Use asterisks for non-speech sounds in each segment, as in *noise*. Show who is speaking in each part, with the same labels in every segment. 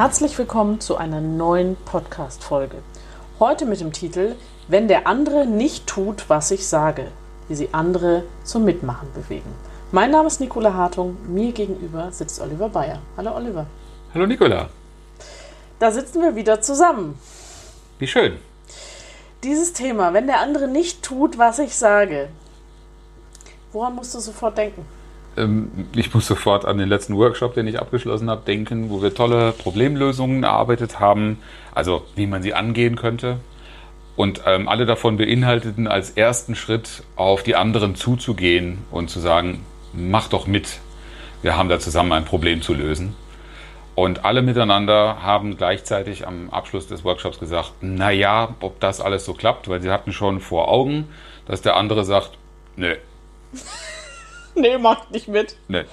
Speaker 1: Herzlich willkommen zu einer neuen Podcast-Folge. Heute mit dem Titel Wenn der andere nicht tut, was ich sage, wie sie andere zum Mitmachen bewegen. Mein Name ist Nicola Hartung, mir gegenüber sitzt Oliver Bayer. Hallo Oliver.
Speaker 2: Hallo Nicola.
Speaker 1: Da sitzen wir wieder zusammen.
Speaker 2: Wie schön.
Speaker 1: Dieses Thema, wenn der andere nicht tut, was ich sage, woran musst du sofort denken?
Speaker 2: Ähm, ich muss sofort an den letzten Workshop, den ich abgeschlossen habe, denken, wo wir tolle Problemlösungen erarbeitet haben, also wie man sie angehen könnte. Und ähm, alle davon beinhalteten als ersten Schritt auf die anderen zuzugehen und zu sagen, mach doch mit, wir haben da zusammen ein Problem zu lösen. Und alle miteinander haben gleichzeitig am Abschluss des Workshops gesagt, naja, ob das alles so klappt, weil sie hatten schon vor Augen, dass der andere sagt, nö. *laughs*
Speaker 1: nee, macht nicht mit.
Speaker 2: Nee.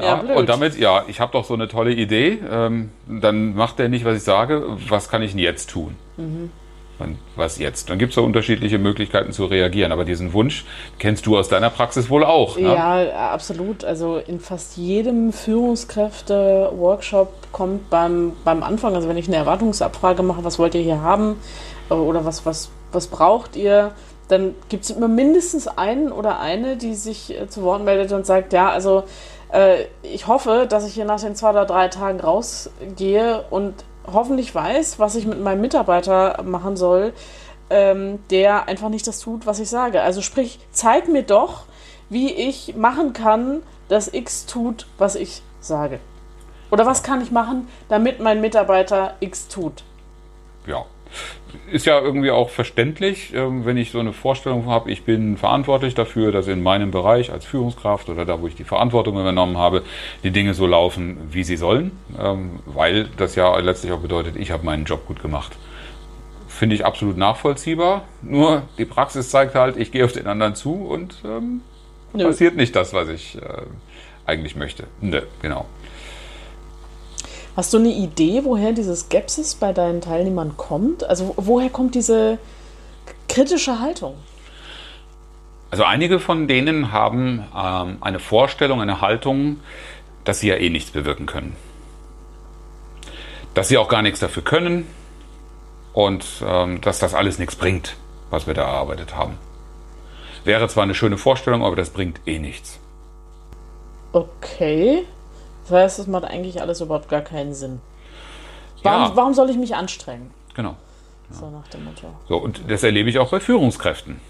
Speaker 2: Ja, ja und damit, ja, ich habe doch so eine tolle Idee, ähm, dann macht er nicht, was ich sage, was kann ich denn jetzt tun? Mhm. Und was jetzt? Dann gibt es so unterschiedliche Möglichkeiten zu reagieren, aber diesen Wunsch kennst du aus deiner Praxis wohl auch. Ne?
Speaker 1: Ja, absolut. Also in fast jedem Führungskräfte-Workshop kommt beim, beim Anfang, also wenn ich eine Erwartungsabfrage mache, was wollt ihr hier haben oder was, was, was braucht ihr, dann gibt es immer mindestens einen oder eine, die sich äh, zu Wort meldet und sagt, ja, also äh, ich hoffe, dass ich hier nach den zwei oder drei Tagen rausgehe und hoffentlich weiß, was ich mit meinem Mitarbeiter machen soll, ähm, der einfach nicht das tut, was ich sage. Also sprich, zeig mir doch, wie ich machen kann, dass X tut, was ich sage. Oder was kann ich machen, damit mein Mitarbeiter X tut?
Speaker 2: Ja, ist ja irgendwie auch verständlich, ähm, wenn ich so eine Vorstellung habe, ich bin verantwortlich dafür, dass in meinem Bereich als Führungskraft oder da, wo ich die Verantwortung übernommen habe, die Dinge so laufen, wie sie sollen, ähm, weil das ja letztlich auch bedeutet, ich habe meinen Job gut gemacht. Finde ich absolut nachvollziehbar. Nur die Praxis zeigt halt, ich gehe auf den anderen zu und ähm, passiert nicht das, was ich äh, eigentlich möchte. Ne, genau.
Speaker 1: Hast du eine Idee, woher diese Skepsis bei deinen Teilnehmern kommt? Also woher kommt diese kritische Haltung?
Speaker 2: Also einige von denen haben ähm, eine Vorstellung, eine Haltung, dass sie ja eh nichts bewirken können. Dass sie auch gar nichts dafür können und ähm, dass das alles nichts bringt, was wir da erarbeitet haben. Wäre zwar eine schöne Vorstellung, aber das bringt eh nichts.
Speaker 1: Okay. Das heißt, es macht eigentlich alles überhaupt gar keinen Sinn. Warum, ja. warum soll ich mich anstrengen?
Speaker 2: Genau. Ja. So nach dem Motto. So, und das erlebe ich auch bei Führungskräften.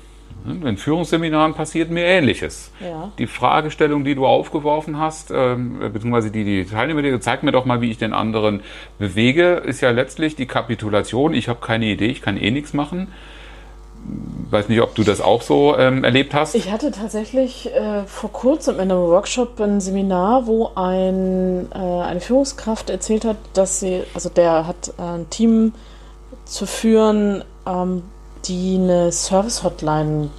Speaker 2: In Führungsseminaren passiert mir Ähnliches. Ja. Die Fragestellung, die du aufgeworfen hast, ähm, beziehungsweise die, die Teilnehmer, die zeig mir doch mal, wie ich den anderen bewege, ist ja letztlich die Kapitulation. Ich habe keine Idee, ich kann eh nichts machen weiß nicht, ob du das auch so ähm, erlebt hast.
Speaker 1: Ich hatte tatsächlich äh, vor kurzem in einem Workshop ein Seminar, wo ein, äh, eine Führungskraft erzählt hat, dass sie, also der hat äh, ein Team zu führen, ähm, die eine Service-Hotline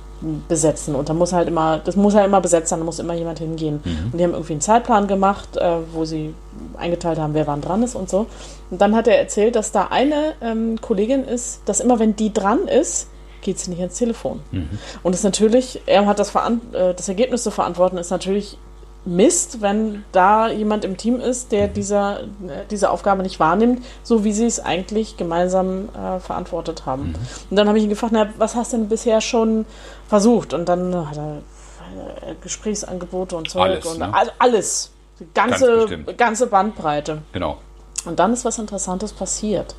Speaker 1: besetzen und da muss halt immer, das muss halt immer besetzt sein, da muss immer jemand hingehen. Mhm. Und die haben irgendwie einen Zeitplan gemacht, äh, wo sie eingeteilt haben, wer wann dran ist und so. Und dann hat er erzählt, dass da eine ähm, Kollegin ist, dass immer wenn die dran ist, geht sie nicht ans Telefon. Mhm. Und das ist natürlich, er hat das, äh, das Ergebnis zu verantworten, ist natürlich Mist, wenn da jemand im Team ist, der mhm. dieser, äh, diese Aufgabe nicht wahrnimmt, so wie sie es eigentlich gemeinsam äh, verantwortet haben. Mhm. Und dann habe ich ihn gefragt, na, was hast du denn bisher schon versucht? Und dann hat er äh, Gesprächsangebote und Zeug alles, und ne? also alles. Die ganze, ganze Bandbreite.
Speaker 2: Genau.
Speaker 1: Und dann ist was Interessantes passiert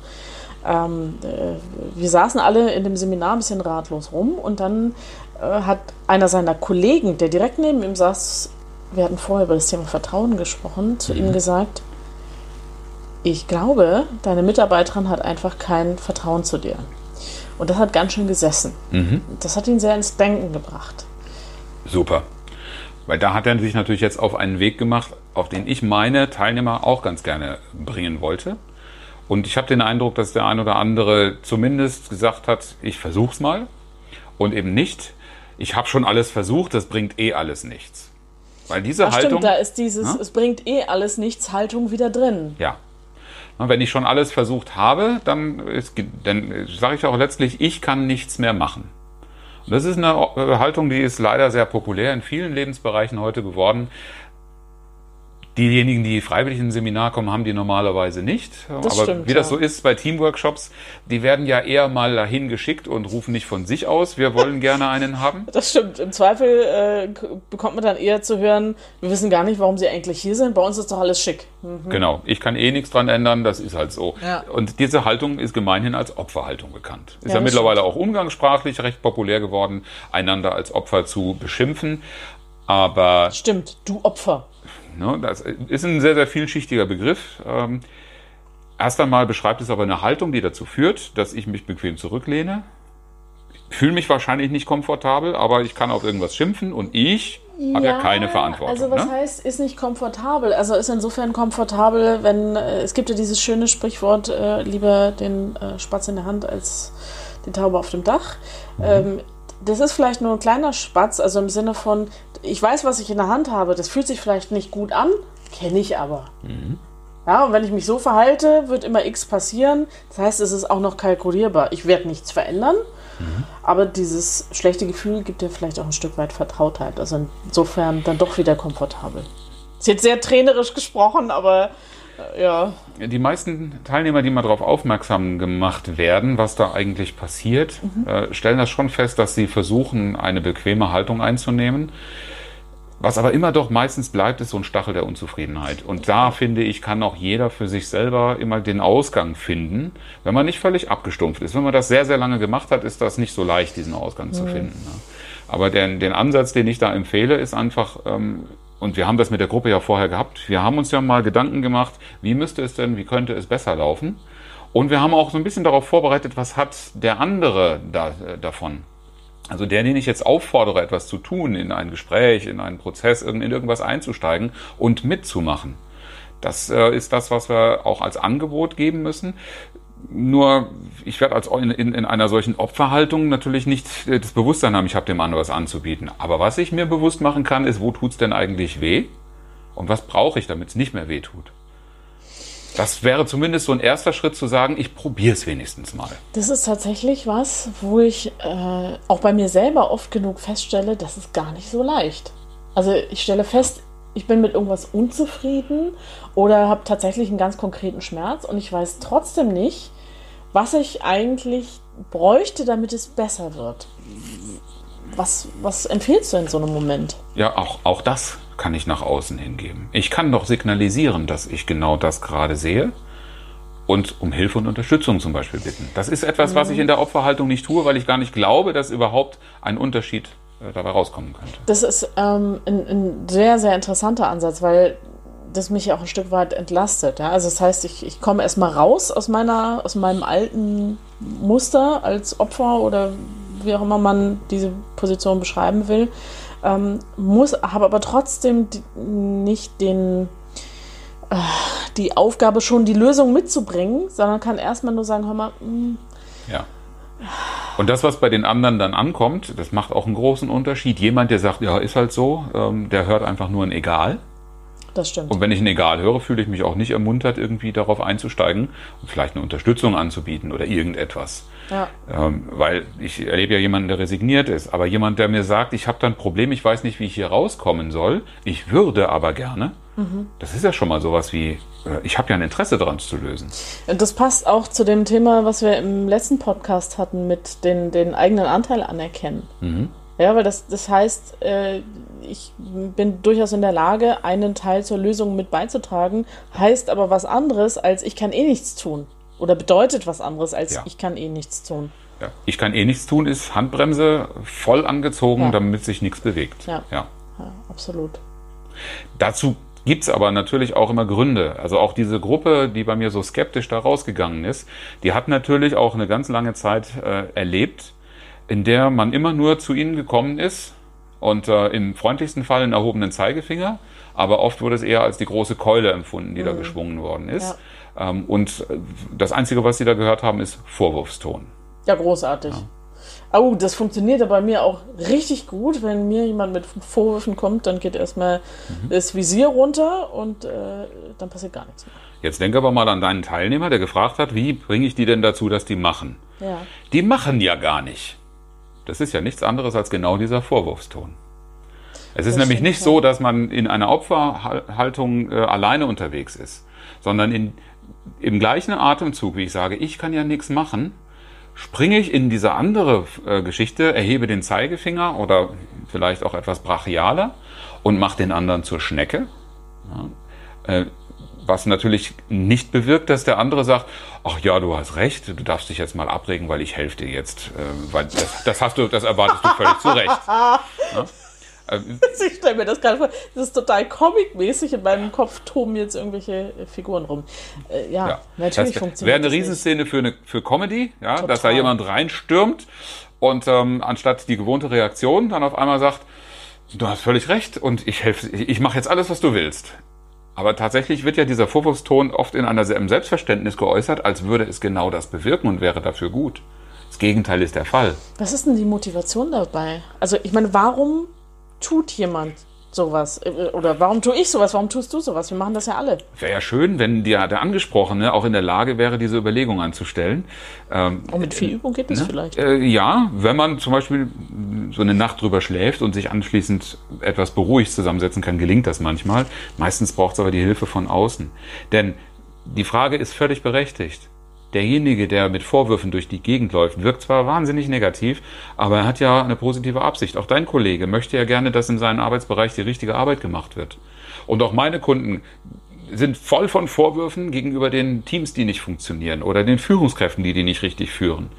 Speaker 1: ähm, äh, wir saßen alle in dem Seminar ein bisschen ratlos rum und dann äh, hat einer seiner Kollegen, der direkt neben ihm saß, wir hatten vorher über das Thema Vertrauen gesprochen, zu mhm. ihm gesagt, ich glaube, deine Mitarbeiterin hat einfach kein Vertrauen zu dir. Und das hat ganz schön gesessen. Mhm. Das hat ihn sehr ins Denken gebracht.
Speaker 2: Super. Weil da hat er sich natürlich jetzt auf einen Weg gemacht, auf den ich meine Teilnehmer auch ganz gerne bringen wollte. Und ich habe den Eindruck, dass der ein oder andere zumindest gesagt hat, ich versuch's mal und eben nicht, ich habe schon alles versucht, das bringt eh alles nichts. Weil diese
Speaker 1: Ach,
Speaker 2: Haltung.
Speaker 1: stimmt, da ist dieses,
Speaker 2: Ja?
Speaker 1: es bringt eh alles nichts, Haltung wieder drin.
Speaker 2: Ja. Na, Wenn ich schon alles versucht habe, dann, ist, dann sage ich auch letztlich, ich kann nichts mehr machen. Und das ist eine äh, Haltung, die ist leider sehr populär in vielen Lebensbereichen heute geworden. Diejenigen, die freiwillig in ein Seminar kommen, haben die normalerweise nicht.
Speaker 1: Das
Speaker 2: Aber
Speaker 1: stimmt,
Speaker 2: wie das
Speaker 1: ja.
Speaker 2: so ist bei Teamworkshops, die werden ja eher mal dahin geschickt und rufen nicht von sich aus, wir wollen gerne einen haben. *laughs*
Speaker 1: Das stimmt. Im Zweifel äh, bekommt man dann eher zu hören, wir wissen gar nicht, warum sie eigentlich hier sind. Bei uns ist doch alles schick. Hm.
Speaker 2: Genau, ich kann eh nichts dran ändern, das ist halt so.
Speaker 1: Ja.
Speaker 2: Und diese Haltung ist gemeinhin als Opferhaltung bekannt. Ist
Speaker 1: Ja,
Speaker 2: ja, mittlerweile auch umgangssprachlich recht populär geworden, einander als Opfer zu beschimpfen. Aber
Speaker 1: Stimmt, du Opfer.
Speaker 2: Ne, das ist ein sehr, sehr vielschichtiger Begriff. Ähm, erst einmal beschreibt es aber eine Haltung, die dazu führt, dass ich mich bequem zurücklehne. Fühle mich wahrscheinlich nicht komfortabel, aber ich kann auf irgendwas schimpfen und ich habe ja keine Verantwortung.
Speaker 1: Also was
Speaker 2: ne?
Speaker 1: heißt, ist nicht komfortabel? Also ist insofern komfortabel, wenn äh, es gibt ja dieses schöne Sprichwort, äh, lieber den äh, Spatz in der Hand als die Taube auf dem Dach.
Speaker 2: Mhm.
Speaker 1: Ähm, das ist vielleicht nur ein kleiner Spatz, also im Sinne von, ich weiß, was ich in der Hand habe, das fühlt sich vielleicht nicht gut an, kenne ich aber.
Speaker 2: Mhm.
Speaker 1: Ja, und wenn ich mich so verhalte, wird immer X passieren. Das heißt, es ist auch noch kalkulierbar. Ich werde nichts verändern,
Speaker 2: Mhm.
Speaker 1: aber dieses schlechte Gefühl gibt dir vielleicht auch ein Stück weit Vertrautheit. Also insofern dann doch wieder komfortabel. Ist jetzt sehr trainerisch gesprochen, aber ja.
Speaker 2: Die meisten Teilnehmer, die mal darauf aufmerksam gemacht werden, was da eigentlich passiert, äh, stellen das schon fest, dass sie versuchen, eine bequeme Haltung einzunehmen. Was aber immer doch meistens bleibt, ist so ein Stachel der Unzufriedenheit. Und da finde ich, kann auch jeder für sich selber immer den Ausgang finden, wenn man nicht völlig abgestumpft ist. Wenn man das sehr, sehr lange gemacht hat, ist das nicht so leicht, diesen Ausgang zu finden. Ne? Aber den, den Ansatz, den ich da empfehle, ist einfach, ähm, und wir haben das mit der Gruppe ja vorher gehabt, wir haben uns ja mal Gedanken gemacht, wie müsste es denn, wie könnte es besser laufen? Und wir haben auch so ein bisschen darauf vorbereitet, was hat der andere da, äh, davon? Also der, den ich jetzt auffordere, etwas zu tun, in ein Gespräch, in einen Prozess, in irgendwas einzusteigen und mitzumachen. Das äh, ist das, was wir auch als Angebot geben müssen. Nur, ich werde als in, in, in einer solchen Opferhaltung natürlich nicht äh, das Bewusstsein haben, ich habe dem anderen was anzubieten. Aber was ich mir bewusst machen kann, ist, wo tut's denn eigentlich weh? Und was brauche ich, damit es nicht mehr weh tut? Das wäre zumindest so ein erster Schritt zu sagen, ich probiere es wenigstens mal.
Speaker 1: Das ist tatsächlich was, wo ich äh, auch bei mir selber oft genug feststelle, das ist gar nicht so leicht. Also ich stelle fest, ich bin mit irgendwas unzufrieden oder habe tatsächlich einen ganz konkreten Schmerz und ich weiß trotzdem nicht, was ich eigentlich bräuchte, damit es besser wird. Was, was empfiehlst du in so einem Moment?
Speaker 2: Ja, auch, auch das kann ich nach außen hingeben. Ich kann doch signalisieren, dass ich genau das gerade sehe und um Hilfe und Unterstützung zum Beispiel bitten. Das ist etwas, was ich in der Opferhaltung nicht tue, weil ich gar nicht glaube, dass überhaupt ein Unterschied dabei rauskommen könnte.
Speaker 1: Das ist ähm, ein, ein sehr, sehr interessanter Ansatz, weil das mich auch ein Stück weit entlastet. Ja? Also das heißt, ich, ich komme erstmal raus aus meiner, aus meinem alten Muster als Opfer oder wie auch immer man diese Position beschreiben will, ähm, muss, habe aber trotzdem die, nicht den äh, die Aufgabe schon die Lösung mitzubringen, sondern kann erstmal nur sagen, hör mal, mm,
Speaker 2: Ja. Und das, was bei den anderen dann ankommt, das macht auch einen großen Unterschied. Jemand, der sagt, ja, ist halt so, ähm, der hört einfach nur ein Egal.
Speaker 1: das stimmt.
Speaker 2: Und wenn ich ein Egal höre, fühle ich mich auch nicht ermuntert, irgendwie darauf einzusteigen und vielleicht eine Unterstützung anzubieten oder irgendetwas.
Speaker 1: ja.
Speaker 2: Ähm, weil ich erlebe ja jemanden, der resigniert ist. Aber jemand, der mir sagt, ich habe da ein Problem, ich weiß nicht, wie ich hier rauskommen soll, ich würde aber gerne, das ist ja schon mal sowas wie, äh, ich habe ja ein Interesse daran zu lösen.
Speaker 1: Und das passt auch zu dem Thema, was wir im letzten Podcast hatten, mit den, den eigenen Anteil anerkennen. Ja, weil das, das heißt, äh, ich bin durchaus in der Lage, einen Teil zur Lösung mit beizutragen, heißt aber was anderes, als ich kann eh nichts tun. Oder bedeutet was anderes, als
Speaker 2: Ja.
Speaker 1: ich kann eh nichts tun.
Speaker 2: Ja. Ich kann eh nichts tun, ist Handbremse voll angezogen,
Speaker 1: Ja.
Speaker 2: damit sich nichts bewegt.
Speaker 1: Ja.
Speaker 2: ja.
Speaker 1: Ja, absolut.
Speaker 2: Dazu gibt's aber natürlich auch immer Gründe. Also auch diese Gruppe, die bei mir so skeptisch da rausgegangen ist, die hat natürlich auch eine ganz lange Zeit äh, erlebt, in der man immer nur zu ihnen gekommen ist und äh, im freundlichsten Fall einen erhobenen Zeigefinger, aber oft wurde es eher als die große Keule empfunden, die da geschwungen worden ist. Ähm, und das Einzige, was sie da gehört haben, ist Vorwurfston.
Speaker 1: Ja, großartig. Ja. Oh, das funktioniert bei mir auch richtig gut. Wenn mir jemand mit Vorwürfen kommt, dann geht erstmal mhm. das Visier runter und äh, dann passiert gar nichts mehr.
Speaker 2: Jetzt denke aber mal an deinen Teilnehmer, der gefragt hat, wie bringe ich die denn dazu, dass die machen? Ja. Die machen ja gar nicht. Das ist ja nichts anderes als genau dieser Vorwurfston. Es ist das nämlich nicht so, dass man in einer Opferhaltung äh, alleine unterwegs ist, sondern in, im gleichen Atemzug, wie ich sage, ich kann ja nichts machen, springe ich in diese andere äh, Geschichte, erhebe den Zeigefinger oder vielleicht auch etwas brachialer und mache den anderen zur Schnecke. Ja, äh, was natürlich nicht bewirkt, dass der andere sagt, ach ja, du hast recht, du darfst dich jetzt mal abregen, weil ich helfe dir jetzt, äh, weil das, das, hast du, das erwartest du völlig zu Recht. Ja? *laughs*
Speaker 1: Ich stelle mir das gerade vor. Das ist total comic-mäßig. In meinem Kopf toben jetzt irgendwelche äh, Figuren rum. Äh, ja, ja, natürlich das funktioniert
Speaker 2: Wäre eine Riesenszene für, eine, für Comedy, ja, total. dass da jemand reinstürmt und ähm, anstatt die gewohnte Reaktion dann auf einmal sagt, du hast völlig recht und ich helfe, ich, ich mache jetzt alles, was du willst. Aber tatsächlich wird ja dieser Vorwurfston oft in einer, einem Selbstverständnis geäußert, als würde es genau das bewirken und wäre dafür gut. Das Gegenteil ist der Fall.
Speaker 1: Was ist denn die Motivation dabei? Also ich meine, warum tut jemand sowas? Äh, oder warum tue ich sowas? Warum tust du sowas? Wir machen das ja alle.
Speaker 2: Wäre ja schön, wenn der, der Angesprochene auch in der Lage wäre, diese Überlegung anzustellen.
Speaker 1: Ähm, und mit viel Übung geht das ne? vielleicht?
Speaker 2: Äh, ja, wenn man zum Beispiel so eine Nacht drüber schläft und sich anschließend etwas beruhigt zusammensetzen kann, gelingt das manchmal. Meistens braucht es aber die Hilfe von außen. Denn die Frage ist völlig berechtigt derjenige, der mit Vorwürfen durch die Gegend läuft, wirkt zwar wahnsinnig negativ, aber er hat ja eine positive Absicht. Auch dein Kollege möchte ja gerne, dass in seinem Arbeitsbereich die richtige Arbeit gemacht wird. Und auch meine Kunden sind voll von Vorwürfen gegenüber den Teams, die nicht funktionieren oder den Führungskräften, die die nicht richtig führen.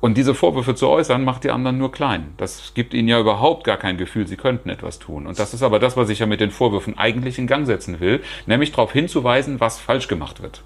Speaker 2: Und diese Vorwürfe zu äußern, macht die anderen nur klein. Das gibt ihnen ja überhaupt gar kein Gefühl, sie könnten etwas tun. Und das ist aber das, was ich ja mit den Vorwürfen eigentlich in Gang setzen will, nämlich darauf hinzuweisen, was falsch gemacht wird.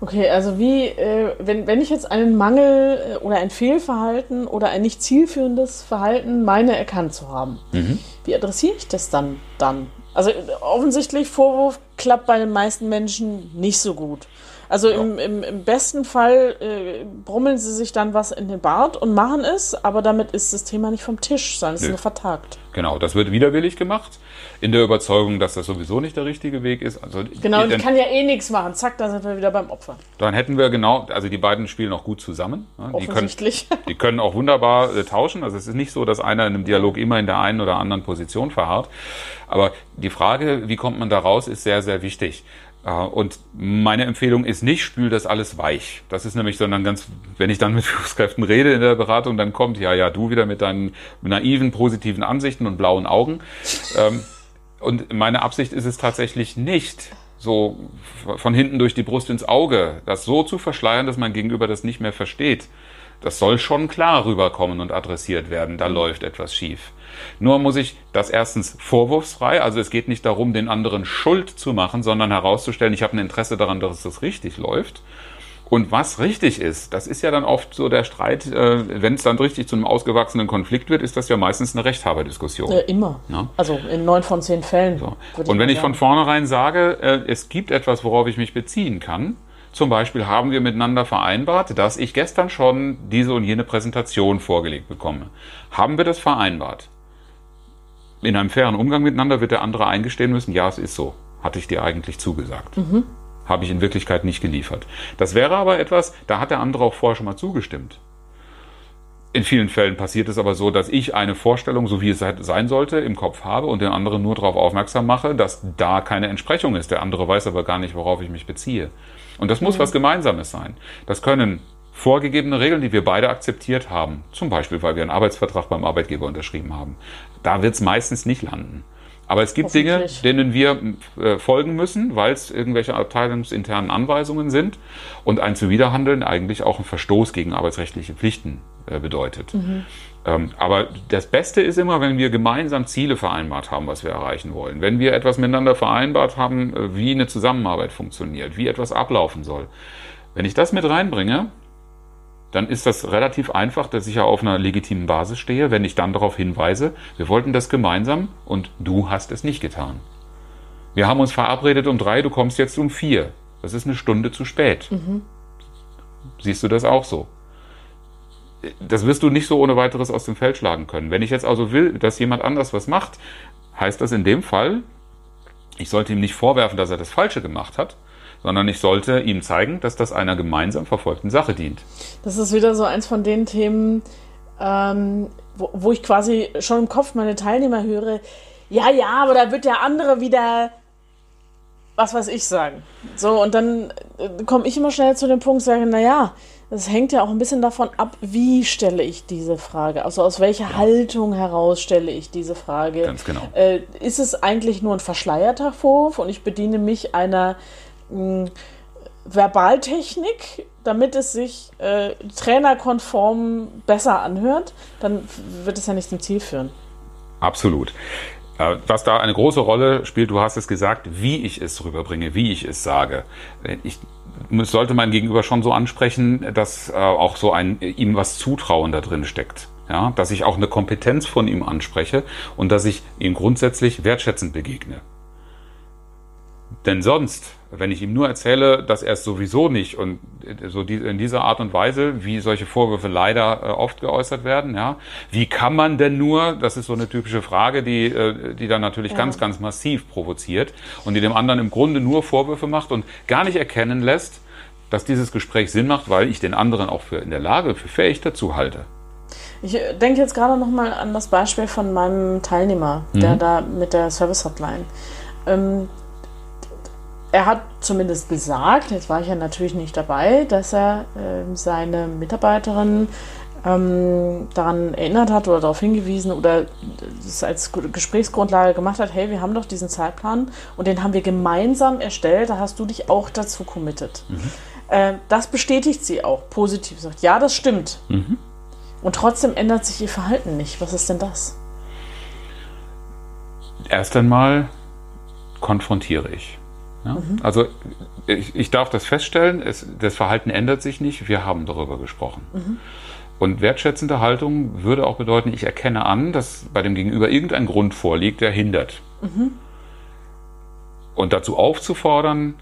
Speaker 1: Okay, also wie, äh, wenn, wenn ich jetzt einen Mangel äh, oder ein Fehlverhalten oder ein nicht zielführendes Verhalten meine erkannt zu haben, mhm. wie adressiere ich das dann dann? Also offensichtlich Vorwurf klappt bei den meisten Menschen nicht so gut. Also ja. im, im, im, besten Fall äh, brummeln sie sich dann was in den Bart und machen es, aber damit ist das Thema nicht vom Tisch, sondern es ist nur vertagt.
Speaker 2: Genau, das wird widerwillig gemacht, in der Überzeugung, dass das sowieso nicht der richtige Weg ist. Also,
Speaker 1: genau, und ich kann ja eh nichts machen. Zack, dann sind wir wieder beim Opfer.
Speaker 2: Dann hätten wir genau, also die beiden spielen auch gut zusammen.
Speaker 1: Offensichtlich.
Speaker 2: Die können, die können auch wunderbar äh, tauschen. Also es ist nicht so, dass einer in einem Dialog immer in der einen oder anderen Position verharrt. Aber die Frage, wie kommt man da raus, ist sehr, sehr wichtig. Und meine Empfehlung ist nicht, spül das alles weich. Das ist nämlich, sondern ganz, wenn ich dann mit *laughs* Führungskräften rede in der Beratung, dann kommt, ja, ja, du wieder mit deinen naiven, positiven Ansichten und blauen Augen. Ähm, und meine Absicht ist es tatsächlich nicht, so von hinten durch die Brust ins Auge, das so zu verschleiern, dass mein Gegenüber das nicht mehr versteht. Das soll schon klar rüberkommen und adressiert werden, da läuft etwas schief. Nur muss ich das erstens vorwurfsfrei, also es geht nicht darum, den anderen Schuld zu machen, sondern herauszustellen, ich habe ein Interesse daran, dass es richtig läuft. Und was richtig ist, das ist ja dann oft so der Streit, äh, wenn es dann richtig zu einem ausgewachsenen Konflikt wird, ist das ja meistens eine Rechthaberdiskussion.
Speaker 1: Äh, immer. Ja? Also in neun von zehn Fällen.
Speaker 2: So. Und wenn ich sagen. von vornherein sage, äh, es gibt etwas, worauf ich mich beziehen kann, zum Beispiel haben wir miteinander vereinbart, dass ich gestern schon diese und jene Präsentation vorgelegt bekomme. Haben wir das vereinbart? in einem fairen Umgang miteinander wird der andere eingestehen müssen, ja, es ist so. Hatte ich dir eigentlich zugesagt. Mhm. Habe ich in Wirklichkeit nicht geliefert. Das wäre aber etwas, da hat der andere auch vorher schon mal zugestimmt. In vielen Fällen passiert es aber so, dass ich eine Vorstellung, so wie es sein sollte, im Kopf habe und den anderen nur darauf aufmerksam mache, dass da keine Entsprechung ist. Der andere weiß aber gar nicht, worauf ich mich beziehe. Und das muss mhm. was Gemeinsames sein. Das können vorgegebene Regeln, die wir beide akzeptiert haben, zum Beispiel, weil wir einen Arbeitsvertrag beim Arbeitgeber unterschrieben haben, da wird es meistens nicht landen. Aber es gibt Dinge, denen wir äh, folgen müssen, weil es irgendwelche abteilungsinternen Anweisungen sind und ein Zuwiderhandeln eigentlich auch ein Verstoß gegen arbeitsrechtliche Pflichten äh, bedeutet. Mhm. Ähm, aber das Beste ist immer, wenn wir gemeinsam Ziele vereinbart haben, was wir erreichen wollen. Wenn wir etwas miteinander vereinbart haben, äh, wie eine Zusammenarbeit funktioniert, wie etwas ablaufen soll. Wenn ich das mit reinbringe, dann ist das relativ einfach, dass ich ja auf einer legitimen Basis stehe, wenn ich dann darauf hinweise, wir wollten das gemeinsam und du hast es nicht getan. Wir haben uns verabredet um drei, du kommst jetzt um vier. Das ist eine Stunde zu spät. Siehst du das auch so? Das wirst du nicht so ohne weiteres aus dem Feld schlagen können. Wenn ich jetzt also will, dass jemand anders was macht, heißt das in dem Fall, ich sollte ihm nicht vorwerfen, dass er das Falsche gemacht hat, sondern ich sollte ihm zeigen, dass das einer gemeinsam verfolgten Sache dient.
Speaker 1: Das ist wieder so eins von den Themen, ähm, wo, wo ich quasi schon im Kopf meine Teilnehmer höre, ja, ja, aber da wird der andere wieder was weiß ich sagen. So, und dann äh, komme ich immer schnell zu dem Punkt, sage, naja, das hängt ja auch ein bisschen davon ab, wie stelle ich diese Frage. Also aus welcher Haltung heraus stelle ich diese Frage.
Speaker 2: Ganz genau.
Speaker 1: Äh, ist es eigentlich nur ein verschleierter Vorwurf und ich bediene mich einer Verbaltechnik, damit es sich äh, trainerkonform besser anhört, dann wird es ja nicht zum Ziel führen.
Speaker 2: Absolut. Äh, Was da eine große Rolle spielt, du hast es gesagt, wie ich es rüberbringe, wie ich es sage. Ich sollte mein Gegenüber schon so ansprechen, dass äh, auch so ein ihm was Zutrauen da drin steckt. Ja, dass ich auch eine Kompetenz von ihm anspreche und dass ich ihm grundsätzlich wertschätzend begegne. Denn sonst, wenn ich ihm nur erzähle, dass er es sowieso nicht und so die, in dieser Art und Weise, wie solche Vorwürfe leider äh, oft geäußert werden, ja, wie kann man denn nur, das ist so eine typische Frage, die, äh, die dann natürlich
Speaker 1: Ja.
Speaker 2: ganz, ganz massiv provoziert und die dem anderen im Grunde nur Vorwürfe macht und gar nicht erkennen lässt, dass dieses Gespräch Sinn macht, weil ich den anderen auch für in der Lage, für fähig dazu halte.
Speaker 1: Ich äh, denke jetzt gerade noch mal an das Beispiel von meinem Teilnehmer, der
Speaker 2: Mhm.
Speaker 1: da mit der Service Hotline. Ähm, er hat zumindest gesagt, jetzt war ich ja natürlich nicht dabei, dass er ähm, seine Mitarbeiterin ähm, daran erinnert hat oder darauf hingewiesen oder es als Gesprächsgrundlage gemacht hat, hey, wir haben doch diesen Zeitplan und den haben wir gemeinsam erstellt, da hast du dich auch dazu committed. Äh, das bestätigt sie auch positiv, sagt, ja, das stimmt. Und trotzdem ändert sich ihr Verhalten nicht. Was ist denn das?
Speaker 2: Erst einmal konfrontiere ich. Ja? Also ich, ich darf das feststellen, es, das Verhalten ändert sich nicht, wir haben darüber gesprochen. Und wertschätzende Haltung würde auch bedeuten, ich erkenne an, dass bei dem Gegenüber irgendein Grund vorliegt, der hindert. Und dazu aufzufordern,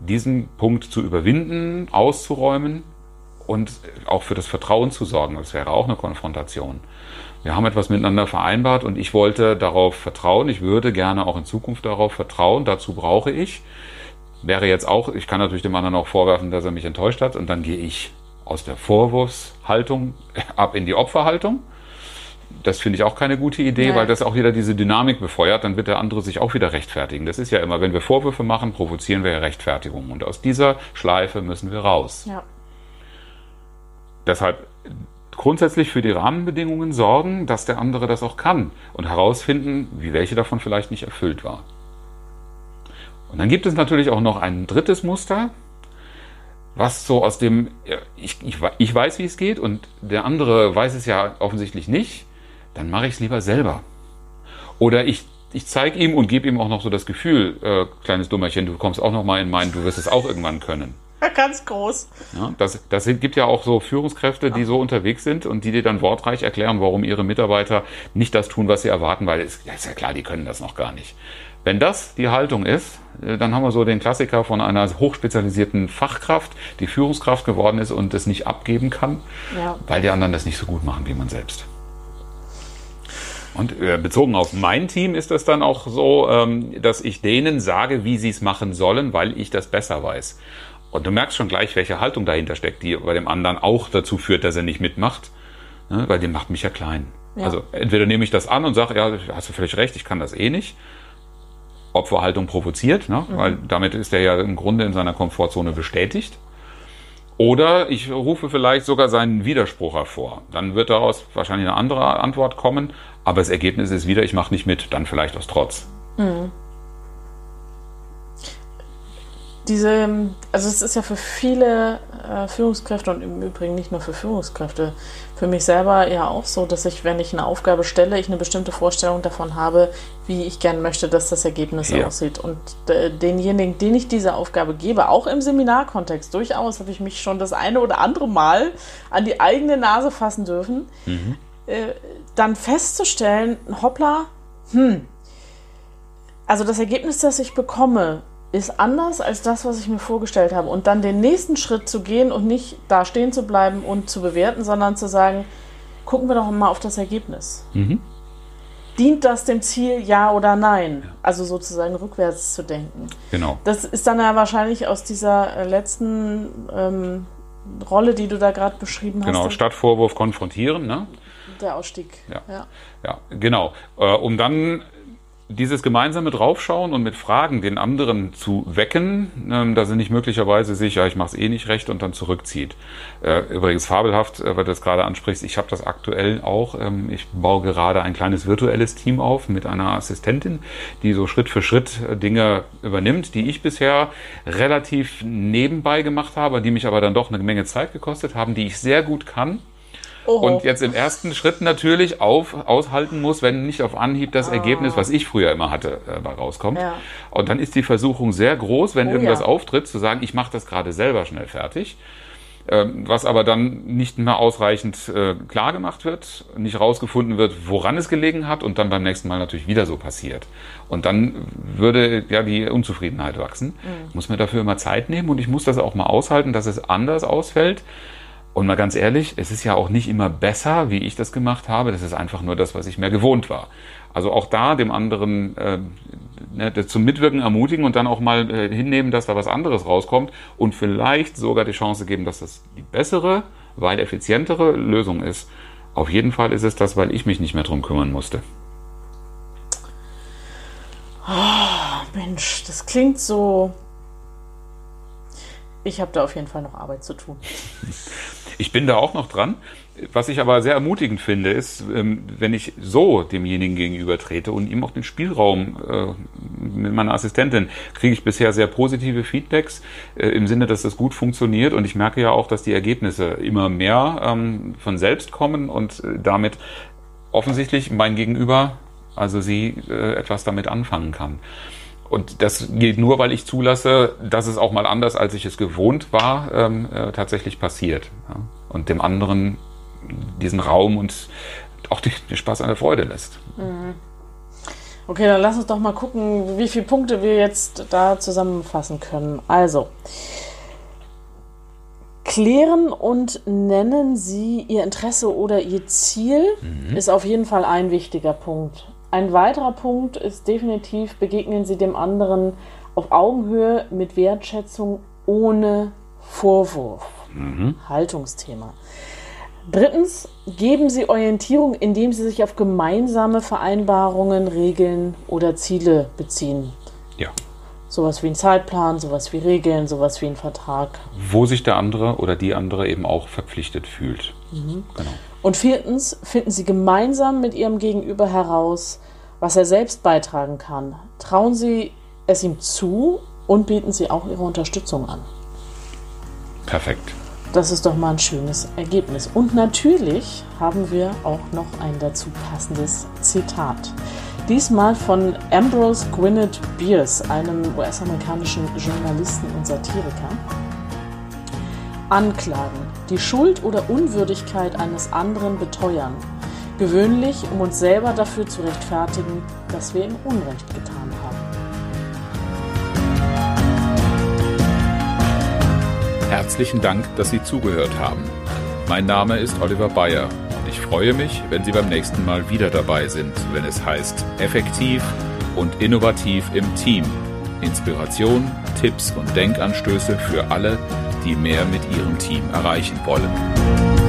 Speaker 2: diesen Punkt zu überwinden, auszuräumen und auch für das Vertrauen zu sorgen. Das wäre auch eine Konfrontation. Wir haben etwas miteinander vereinbart und ich wollte darauf vertrauen. Ich würde gerne auch in Zukunft darauf vertrauen. Dazu brauche ich. Wäre jetzt auch, ich kann natürlich dem anderen auch vorwerfen, dass er mich enttäuscht hat und dann gehe ich aus der Vorwurfshaltung *laughs* ab in die Opferhaltung. Das finde ich auch keine gute Idee,
Speaker 1: Nein.
Speaker 2: weil das auch wieder diese Dynamik befeuert. Dann wird der andere sich auch wieder rechtfertigen. Das ist ja immer, wenn wir Vorwürfe machen, provozieren wir ja Rechtfertigung. Und aus dieser Schleife müssen wir raus.
Speaker 1: Ja.
Speaker 2: Deshalb grundsätzlich für die Rahmenbedingungen sorgen, dass der andere das auch kann und herausfinden, wie welche davon vielleicht nicht erfüllt war. Und dann gibt es natürlich auch noch ein drittes Muster, was so aus dem, ich, ich, ich weiß, wie es geht und der andere weiß es ja offensichtlich nicht, dann mache ich es lieber selber. Oder ich, ich zeige ihm und gebe ihm auch noch so das Gefühl, äh, kleines Dummerchen, du kommst auch noch mal in meinen, du wirst es auch irgendwann können.
Speaker 1: Ganz groß.
Speaker 2: Ja, das, das gibt ja auch so Führungskräfte, die so unterwegs sind und die dir dann wortreich erklären, warum ihre Mitarbeiter nicht das tun, was sie erwarten, weil es ja, ist ja klar, die können das noch gar nicht. Wenn das die Haltung ist, äh, dann haben wir so den Klassiker von einer hochspezialisierten Fachkraft, die Führungskraft geworden ist und es nicht abgeben kann,
Speaker 1: Ja.
Speaker 2: weil die anderen das nicht so gut machen wie man selbst. Und äh, bezogen auf mein Team ist es dann auch so, ähm, dass ich denen sage, wie sie es machen sollen, weil ich das besser weiß. Und du merkst schon gleich, welche Haltung dahinter steckt, die bei dem anderen auch dazu führt, dass er nicht mitmacht, ne? weil dem macht mich ja klein.
Speaker 1: Ja.
Speaker 2: Also entweder nehme ich das an und sage, ja, hast du völlig recht, ich kann das eh nicht. Opferhaltung provoziert, ne? weil damit ist er ja im Grunde in seiner Komfortzone bestätigt. Oder ich rufe vielleicht sogar seinen Widerspruch hervor. Dann wird daraus wahrscheinlich eine andere Antwort kommen, aber das Ergebnis ist wieder, ich mache nicht mit, dann vielleicht aus Trotz.
Speaker 1: Diese, also es ist ja für viele äh, Führungskräfte und im Übrigen nicht nur für Führungskräfte, für mich selber ja auch so, dass ich, wenn ich eine Aufgabe stelle, ich eine bestimmte Vorstellung davon habe, wie ich gern möchte, dass das Ergebnis
Speaker 2: Ja.
Speaker 1: aussieht. Und äh, denjenigen, den ich diese Aufgabe gebe, auch im Seminarkontext, durchaus habe ich mich schon das eine oder andere Mal an die eigene Nase fassen dürfen, äh, dann festzustellen, hoppla, hm, also das Ergebnis, das ich bekomme, ist anders als das, was ich mir vorgestellt habe. Und dann den nächsten Schritt zu gehen und nicht da stehen zu bleiben und zu bewerten, sondern zu sagen, gucken wir doch mal auf das Ergebnis. Mhm. Dient das dem Ziel, ja oder nein? Ja. Also sozusagen rückwärts zu denken.
Speaker 2: Genau.
Speaker 1: Das ist dann ja wahrscheinlich aus dieser äh, letzten ähm, Rolle, die du da gerade beschrieben
Speaker 2: genau, hast. Genau, statt Vorwurf konfrontieren. Ne?
Speaker 1: Der Ausstieg.
Speaker 2: Ja, ja. ja genau. Äh, um dann dieses gemeinsame Draufschauen und mit Fragen den anderen zu wecken, ähm, dass er nicht möglicherweise sich, ja, ich mache es eh nicht recht und dann zurückzieht. Äh, übrigens fabelhaft, äh, weil du das gerade ansprichst, ich habe das aktuell auch. Ähm, ich baue gerade ein kleines virtuelles Team auf mit einer Assistentin, die so Schritt für Schritt äh, Dinge übernimmt, die ich bisher relativ nebenbei gemacht habe, die mich aber dann doch eine Menge Zeit gekostet haben, die ich sehr gut kann Oho. und jetzt im ersten Schritt natürlich auf, aushalten muss, wenn nicht auf Anhieb das ah. Ergebnis, was ich früher immer hatte, äh, rauskommt. Ja. Und dann ist die Versuchung sehr groß, wenn oh, irgendwas ja. auftritt, zu sagen, ich mache das gerade selber schnell fertig ähm, was aber dann nicht mehr ausreichend äh, klar gemacht wird, nicht rausgefunden wird, woran es gelegen hat und dann beim nächsten Mal natürlich wieder so passiert. Und dann würde ja die Unzufriedenheit wachsen. Mhm. Ich muss mir dafür immer Zeit nehmen und ich muss das auch mal aushalten, dass es anders ausfällt. Und mal ganz ehrlich, es ist ja auch nicht immer besser, wie ich das gemacht habe. Das ist einfach nur das, was ich mehr gewohnt war. Also auch da dem anderen äh, ne, zum Mitwirken ermutigen und dann auch mal äh, hinnehmen, dass da was anderes rauskommt und vielleicht sogar die Chance geben, dass das die bessere, weil effizientere Lösung ist. Auf jeden Fall ist es das, weil ich mich nicht mehr drum kümmern musste.
Speaker 1: Oh, Mensch, das klingt so. Ich habe da auf jeden Fall noch Arbeit zu tun. *laughs*
Speaker 2: Ich bin da auch noch dran. Was ich aber sehr ermutigend finde, ist, ähm, wenn ich so demjenigen gegenüber trete und ihm auch den Spielraum äh, mit meiner Assistentin, kriege ich bisher sehr positive Feedbacks äh, im Sinne, dass das gut funktioniert. Und ich merke ja auch, dass die Ergebnisse immer mehr ähm, von selbst kommen und äh, damit offensichtlich mein Gegenüber, also sie, etwas damit anfangen kann. Und das geht nur, weil ich zulasse, dass es auch mal anders, als ich es gewohnt war, ähm, äh, tatsächlich passiert. Ja? Und dem anderen diesen Raum und auch den Spaß an der Freude lässt. Mhm.
Speaker 1: Okay, dann lass uns doch mal gucken, wie viele Punkte wir jetzt da zusammenfassen können. Also, klären und nennen Sie Ihr Interesse oder Ihr Ziel mhm. ist auf jeden Fall ein wichtiger Punkt. Ein weiterer Punkt ist definitiv, begegnen Sie dem anderen auf Augenhöhe mit Wertschätzung ohne Vorwurf. Mhm. Haltungsthema. Drittens, geben Sie Orientierung, indem Sie sich auf gemeinsame Vereinbarungen, Regeln oder Ziele beziehen.
Speaker 2: Ja.
Speaker 1: Sowas wie ein Zeitplan, sowas wie Regeln, sowas wie ein Vertrag.
Speaker 2: Wo sich der andere oder die andere eben auch verpflichtet fühlt. Mhm.
Speaker 1: Genau. Und viertens, finden Sie gemeinsam mit Ihrem Gegenüber heraus, was er selbst beitragen kann. Trauen Sie es ihm zu und bieten Sie auch Ihre Unterstützung an.
Speaker 2: Perfekt.
Speaker 1: Das ist doch mal ein schönes Ergebnis. Und natürlich haben wir auch noch ein dazu passendes Zitat. Diesmal von Ambrose Gwyneth Beers, einem US-amerikanischen Journalisten und Satiriker. Anklagen, die Schuld oder Unwürdigkeit eines anderen beteuern, gewöhnlich um uns selber dafür zu rechtfertigen, dass wir ihm Unrecht getan haben.
Speaker 2: Herzlichen Dank, dass Sie zugehört haben. Mein Name ist Oliver Bayer und ich freue mich, wenn Sie beim nächsten Mal wieder dabei sind, wenn es heißt Effektiv und innovativ im Team. Inspiration, Tipps und Denkanstöße für alle, die mehr mit ihrem Team erreichen wollen.